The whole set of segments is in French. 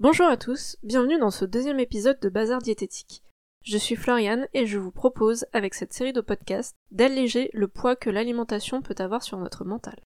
Bonjour à tous, bienvenue dans ce deuxième épisode de Bazar Diététique. Je suis Floriane et je vous propose, avec cette série de podcasts, d'alléger le poids que l'alimentation peut avoir sur notre mental.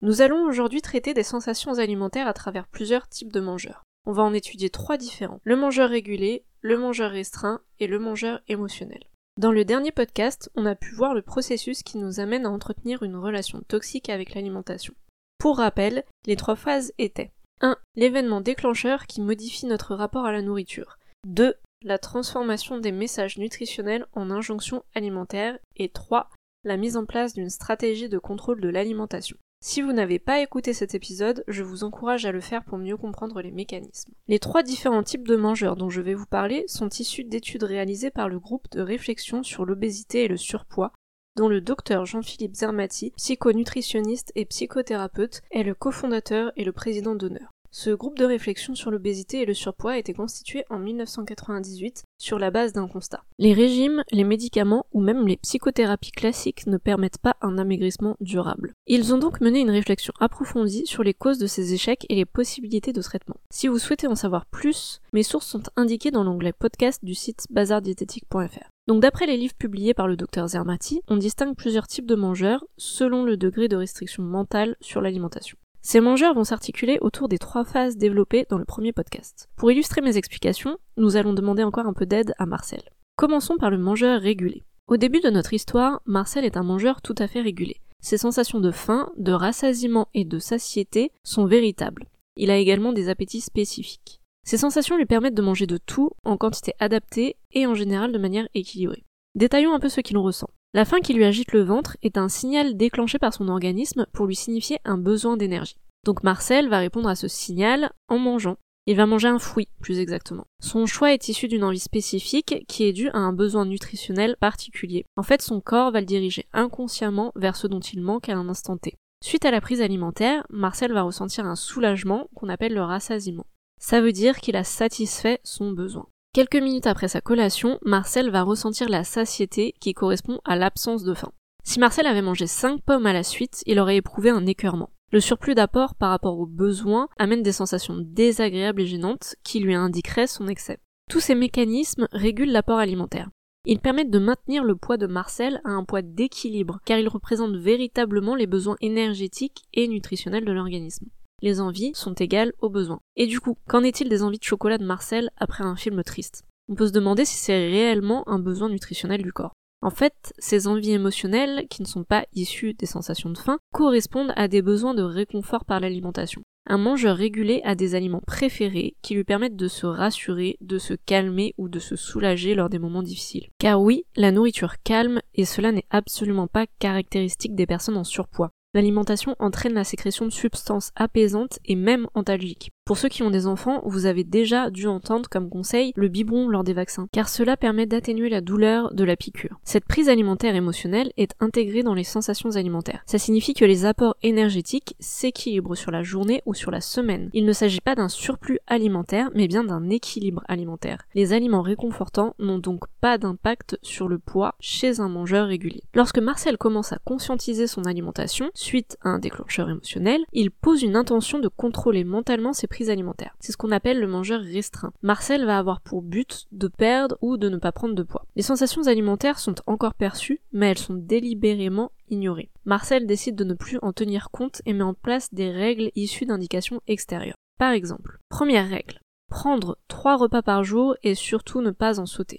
Nous allons aujourd'hui traiter des sensations alimentaires à travers plusieurs types de mangeurs. On va en étudier trois différents. Le mangeur régulé, le mangeur restreint et le mangeur émotionnel. Dans le dernier podcast, on a pu voir le processus qui nous amène à entretenir une relation toxique avec l'alimentation. Pour rappel, les trois phases étaient 1. L'événement déclencheur qui modifie notre rapport à la nourriture. 2. La transformation des messages nutritionnels en injonctions alimentaires. Et 3. La mise en place d'une stratégie de contrôle de l'alimentation. Si vous n'avez pas écouté cet épisode, je vous encourage à le faire pour mieux comprendre les mécanismes. Les trois différents types de mangeurs dont je vais vous parler sont issus d'études réalisées par le groupe de réflexion sur l'obésité et le surpoids dont le docteur Jean-Philippe Zermati, psychonutritionniste et psychothérapeute, est le cofondateur et le président d'honneur. Ce groupe de réflexion sur l'obésité et le surpoids a été constitué en 1998 sur la base d'un constat. Les régimes, les médicaments ou même les psychothérapies classiques ne permettent pas un amaigrissement durable. Ils ont donc mené une réflexion approfondie sur les causes de ces échecs et les possibilités de traitement. Si vous souhaitez en savoir plus, mes sources sont indiquées dans l'onglet podcast du site bazardiététique.fr. Donc d'après les livres publiés par le docteur Zermati, on distingue plusieurs types de mangeurs selon le degré de restriction mentale sur l'alimentation. Ces mangeurs vont s'articuler autour des trois phases développées dans le premier podcast. Pour illustrer mes explications, nous allons demander encore un peu d'aide à Marcel. Commençons par le mangeur régulé. Au début de notre histoire, Marcel est un mangeur tout à fait régulé. Ses sensations de faim, de rassasiement et de satiété sont véritables. Il a également des appétits spécifiques. Ces sensations lui permettent de manger de tout en quantité adaptée et en général de manière équilibrée. Détaillons un peu ce qu'il ressent. La faim qui lui agite le ventre est un signal déclenché par son organisme pour lui signifier un besoin d'énergie. Donc Marcel va répondre à ce signal en mangeant. Il va manger un fruit, plus exactement. Son choix est issu d'une envie spécifique qui est due à un besoin nutritionnel particulier. En fait, son corps va le diriger inconsciemment vers ce dont il manque à un instant T. Suite à la prise alimentaire, Marcel va ressentir un soulagement qu'on appelle le rassasiement. Ça veut dire qu'il a satisfait son besoin. Quelques minutes après sa collation, Marcel va ressentir la satiété qui correspond à l'absence de faim. Si Marcel avait mangé 5 pommes à la suite, il aurait éprouvé un écœurement. Le surplus d'apport par rapport aux besoins amène des sensations désagréables et gênantes qui lui indiqueraient son excès. Tous ces mécanismes régulent l'apport alimentaire. Ils permettent de maintenir le poids de Marcel à un poids d'équilibre, car ils représentent véritablement les besoins énergétiques et nutritionnels de l'organisme les envies sont égales aux besoins. Et du coup, qu'en est-il des envies de chocolat de Marcel après un film triste? On peut se demander si c'est réellement un besoin nutritionnel du corps. En fait, ces envies émotionnelles, qui ne sont pas issues des sensations de faim, correspondent à des besoins de réconfort par l'alimentation. Un mangeur régulé a des aliments préférés qui lui permettent de se rassurer, de se calmer ou de se soulager lors des moments difficiles. Car oui, la nourriture calme, et cela n'est absolument pas caractéristique des personnes en surpoids. L'alimentation entraîne la sécrétion de substances apaisantes et même antalgiques. Pour ceux qui ont des enfants, vous avez déjà dû entendre comme conseil le biberon lors des vaccins, car cela permet d'atténuer la douleur de la piqûre. Cette prise alimentaire émotionnelle est intégrée dans les sensations alimentaires. Ça signifie que les apports énergétiques s'équilibrent sur la journée ou sur la semaine. Il ne s'agit pas d'un surplus alimentaire, mais bien d'un équilibre alimentaire. Les aliments réconfortants n'ont donc pas d'impact sur le poids chez un mangeur régulier. Lorsque Marcel commence à conscientiser son alimentation, suite à un déclencheur émotionnel, il pose une intention de contrôler mentalement ses alimentaire. C'est ce qu'on appelle le mangeur restreint. Marcel va avoir pour but de perdre ou de ne pas prendre de poids. Les sensations alimentaires sont encore perçues, mais elles sont délibérément ignorées. Marcel décide de ne plus en tenir compte et met en place des règles issues d'indications extérieures. Par exemple, première règle, prendre trois repas par jour et surtout ne pas en sauter.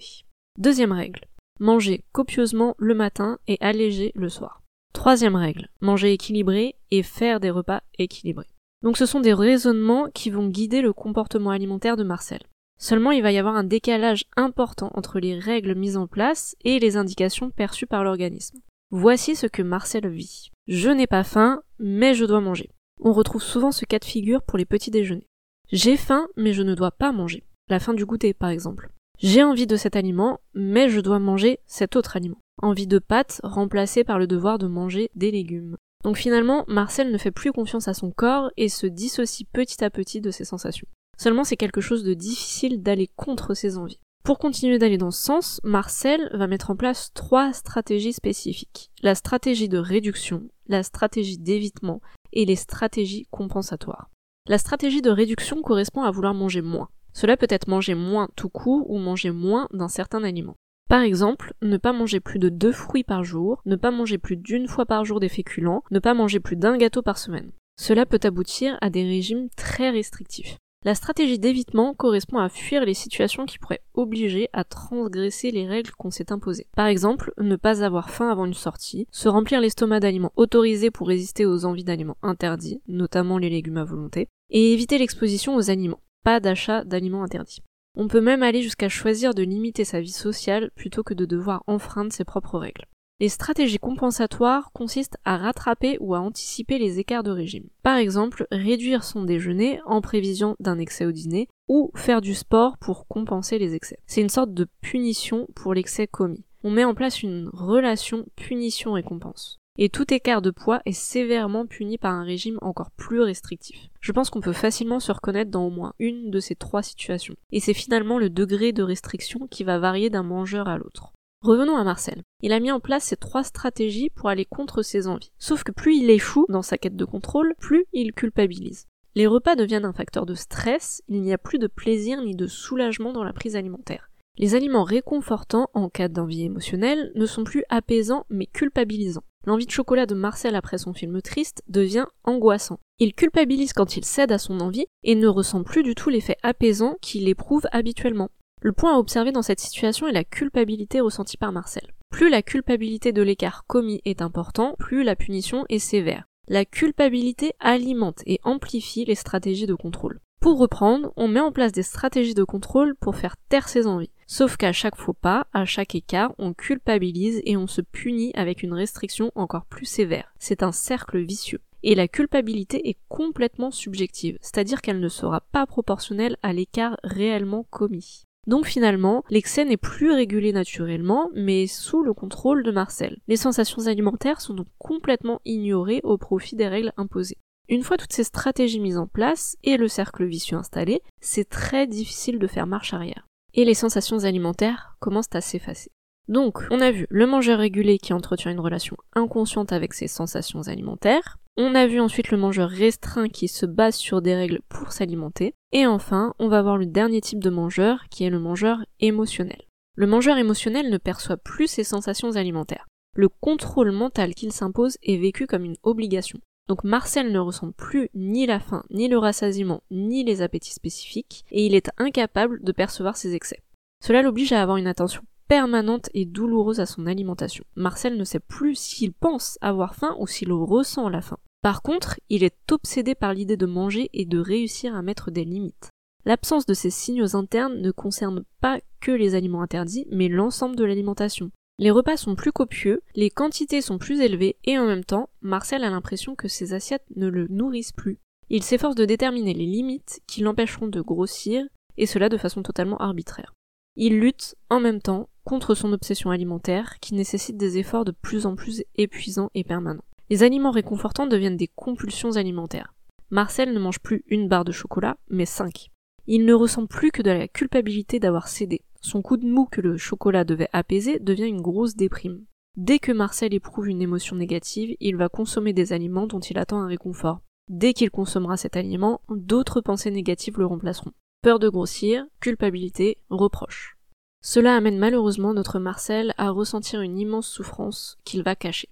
Deuxième règle, manger copieusement le matin et alléger le soir. Troisième règle, manger équilibré et faire des repas équilibrés. Donc ce sont des raisonnements qui vont guider le comportement alimentaire de Marcel. Seulement il va y avoir un décalage important entre les règles mises en place et les indications perçues par l'organisme. Voici ce que Marcel vit. Je n'ai pas faim, mais je dois manger. On retrouve souvent ce cas de figure pour les petits déjeuners. J'ai faim, mais je ne dois pas manger. La fin du goûter, par exemple. J'ai envie de cet aliment, mais je dois manger cet autre aliment. Envie de pâtes remplacée par le devoir de manger des légumes. Donc finalement, Marcel ne fait plus confiance à son corps et se dissocie petit à petit de ses sensations. Seulement c'est quelque chose de difficile d'aller contre ses envies. Pour continuer d'aller dans ce sens, Marcel va mettre en place trois stratégies spécifiques. La stratégie de réduction, la stratégie d'évitement et les stratégies compensatoires. La stratégie de réduction correspond à vouloir manger moins. Cela peut être manger moins tout court ou manger moins d'un certain aliment. Par exemple, ne pas manger plus de deux fruits par jour, ne pas manger plus d'une fois par jour des féculents, ne pas manger plus d'un gâteau par semaine. Cela peut aboutir à des régimes très restrictifs. La stratégie d'évitement correspond à fuir les situations qui pourraient obliger à transgresser les règles qu'on s'est imposées. Par exemple, ne pas avoir faim avant une sortie, se remplir l'estomac d'aliments autorisés pour résister aux envies d'aliments interdits, notamment les légumes à volonté, et éviter l'exposition aux aliments. Pas d'achat d'aliments interdits. On peut même aller jusqu'à choisir de limiter sa vie sociale plutôt que de devoir enfreindre ses propres règles. Les stratégies compensatoires consistent à rattraper ou à anticiper les écarts de régime. Par exemple, réduire son déjeuner en prévision d'un excès au dîner ou faire du sport pour compenser les excès. C'est une sorte de punition pour l'excès commis. On met en place une relation punition-récompense. Et tout écart de poids est sévèrement puni par un régime encore plus restrictif. Je pense qu'on peut facilement se reconnaître dans au moins une de ces trois situations. Et c'est finalement le degré de restriction qui va varier d'un mangeur à l'autre. Revenons à Marcel. Il a mis en place ces trois stratégies pour aller contre ses envies. Sauf que plus il échoue dans sa quête de contrôle, plus il culpabilise. Les repas deviennent un facteur de stress, il n'y a plus de plaisir ni de soulagement dans la prise alimentaire. Les aliments réconfortants en cas d'envie émotionnelle ne sont plus apaisants mais culpabilisants. L'envie de chocolat de Marcel après son film triste devient angoissant. Il culpabilise quand il cède à son envie et ne ressent plus du tout l'effet apaisant qu'il éprouve habituellement. Le point à observer dans cette situation est la culpabilité ressentie par Marcel. Plus la culpabilité de l'écart commis est important, plus la punition est sévère. La culpabilité alimente et amplifie les stratégies de contrôle. Pour reprendre, on met en place des stratégies de contrôle pour faire taire ses envies. Sauf qu'à chaque faux pas, à chaque écart, on culpabilise et on se punit avec une restriction encore plus sévère. C'est un cercle vicieux. Et la culpabilité est complètement subjective, c'est-à-dire qu'elle ne sera pas proportionnelle à l'écart réellement commis. Donc finalement, l'excès n'est plus régulé naturellement, mais sous le contrôle de Marcel. Les sensations alimentaires sont donc complètement ignorées au profit des règles imposées. Une fois toutes ces stratégies mises en place et le cercle vicieux installé, c'est très difficile de faire marche arrière. Et les sensations alimentaires commencent à s'effacer. Donc, on a vu le mangeur régulé qui entretient une relation inconsciente avec ses sensations alimentaires, on a vu ensuite le mangeur restreint qui se base sur des règles pour s'alimenter. Et enfin, on va voir le dernier type de mangeur qui est le mangeur émotionnel. Le mangeur émotionnel ne perçoit plus ses sensations alimentaires. Le contrôle mental qu'il s'impose est vécu comme une obligation. Donc Marcel ne ressent plus ni la faim, ni le rassasiement, ni les appétits spécifiques, et il est incapable de percevoir ses excès. Cela l'oblige à avoir une attention permanente et douloureuse à son alimentation. Marcel ne sait plus s'il pense avoir faim ou s'il ressent la faim. Par contre, il est obsédé par l'idée de manger et de réussir à mettre des limites. L'absence de ces signaux internes ne concerne pas que les aliments interdits, mais l'ensemble de l'alimentation. Les repas sont plus copieux, les quantités sont plus élevées, et en même temps, Marcel a l'impression que ses assiettes ne le nourrissent plus. Il s'efforce de déterminer les limites qui l'empêcheront de grossir, et cela de façon totalement arbitraire. Il lutte en même temps contre son obsession alimentaire qui nécessite des efforts de plus en plus épuisants et permanents. Les aliments réconfortants deviennent des compulsions alimentaires. Marcel ne mange plus une barre de chocolat, mais cinq. Il ne ressent plus que de la culpabilité d'avoir cédé. Son coup de mou que le chocolat devait apaiser devient une grosse déprime. Dès que Marcel éprouve une émotion négative, il va consommer des aliments dont il attend un réconfort. Dès qu'il consommera cet aliment, d'autres pensées négatives le remplaceront peur de grossir, culpabilité, reproche. Cela amène malheureusement notre Marcel à ressentir une immense souffrance qu'il va cacher.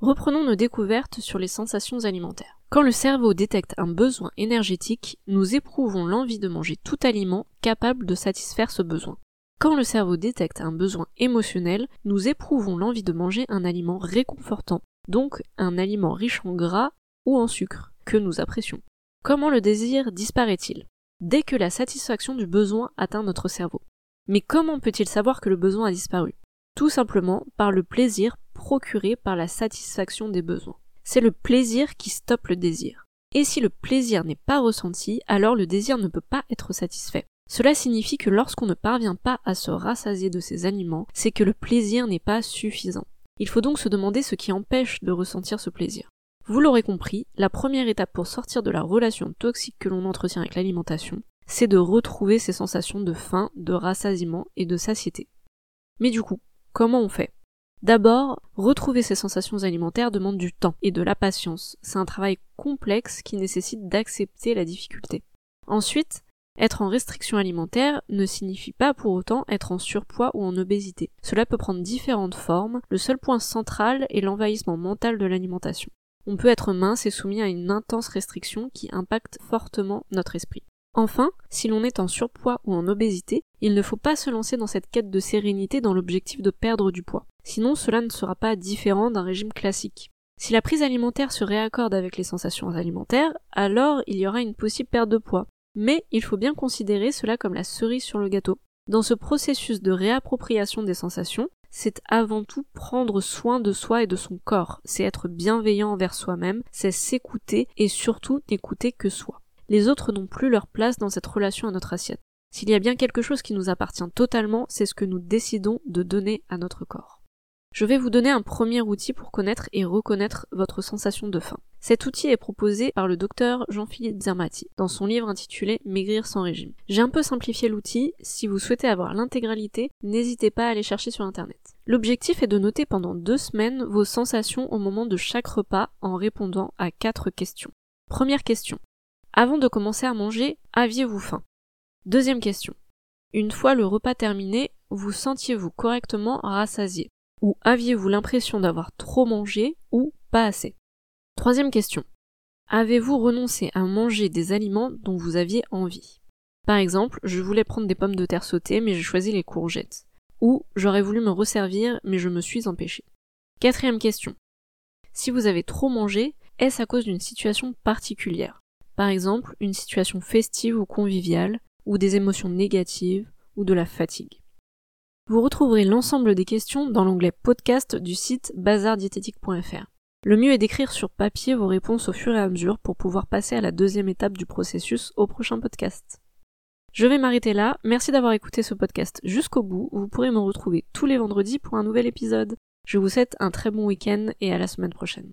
Reprenons nos découvertes sur les sensations alimentaires. Quand le cerveau détecte un besoin énergétique, nous éprouvons l'envie de manger tout aliment capable de satisfaire ce besoin. Quand le cerveau détecte un besoin émotionnel, nous éprouvons l'envie de manger un aliment réconfortant, donc un aliment riche en gras ou en sucre, que nous apprécions. Comment le désir disparaît-il? Dès que la satisfaction du besoin atteint notre cerveau. Mais comment peut-il savoir que le besoin a disparu? Tout simplement par le plaisir procuré par la satisfaction des besoins. C'est le plaisir qui stoppe le désir. Et si le plaisir n'est pas ressenti, alors le désir ne peut pas être satisfait. Cela signifie que lorsqu'on ne parvient pas à se rassasier de ces aliments, c'est que le plaisir n'est pas suffisant. Il faut donc se demander ce qui empêche de ressentir ce plaisir. Vous l'aurez compris, la première étape pour sortir de la relation toxique que l'on entretient avec l'alimentation, c'est de retrouver ces sensations de faim, de rassasiement et de satiété. Mais du coup, comment on fait? D'abord, retrouver ces sensations alimentaires demande du temps et de la patience. C'est un travail complexe qui nécessite d'accepter la difficulté. Ensuite, être en restriction alimentaire ne signifie pas pour autant être en surpoids ou en obésité. Cela peut prendre différentes formes, le seul point central est l'envahissement mental de l'alimentation. On peut être mince et soumis à une intense restriction qui impacte fortement notre esprit. Enfin, si l'on est en surpoids ou en obésité, il ne faut pas se lancer dans cette quête de sérénité dans l'objectif de perdre du poids. Sinon, cela ne sera pas différent d'un régime classique. Si la prise alimentaire se réaccorde avec les sensations alimentaires, alors il y aura une possible perte de poids. Mais il faut bien considérer cela comme la cerise sur le gâteau. Dans ce processus de réappropriation des sensations, c'est avant tout prendre soin de soi et de son corps, c'est être bienveillant envers soi-même, c'est s'écouter et surtout n'écouter que soi. Les autres n'ont plus leur place dans cette relation à notre assiette. S'il y a bien quelque chose qui nous appartient totalement, c'est ce que nous décidons de donner à notre corps. Je vais vous donner un premier outil pour connaître et reconnaître votre sensation de faim. Cet outil est proposé par le docteur Jean-Philippe Zermati dans son livre intitulé Maigrir sans régime. J'ai un peu simplifié l'outil, si vous souhaitez avoir l'intégralité, n'hésitez pas à aller chercher sur internet. L'objectif est de noter pendant deux semaines vos sensations au moment de chaque repas en répondant à quatre questions. Première question. Avant de commencer à manger, aviez-vous faim? Deuxième question. Une fois le repas terminé, vous sentiez-vous correctement rassasié? Ou aviez-vous l'impression d'avoir trop mangé ou pas assez? Troisième question. Avez-vous renoncé à manger des aliments dont vous aviez envie? Par exemple, je voulais prendre des pommes de terre sautées mais j'ai choisi les courgettes. Ou j'aurais voulu me resservir mais je me suis empêché. Quatrième question. Si vous avez trop mangé, est-ce à cause d'une situation particulière? Par exemple, une situation festive ou conviviale, ou des émotions négatives, ou de la fatigue. Vous retrouverez l'ensemble des questions dans l'onglet podcast du site bazardiététique.fr. Le mieux est d'écrire sur papier vos réponses au fur et à mesure pour pouvoir passer à la deuxième étape du processus au prochain podcast. Je vais m'arrêter là, merci d'avoir écouté ce podcast jusqu'au bout, vous pourrez me retrouver tous les vendredis pour un nouvel épisode. Je vous souhaite un très bon week-end et à la semaine prochaine.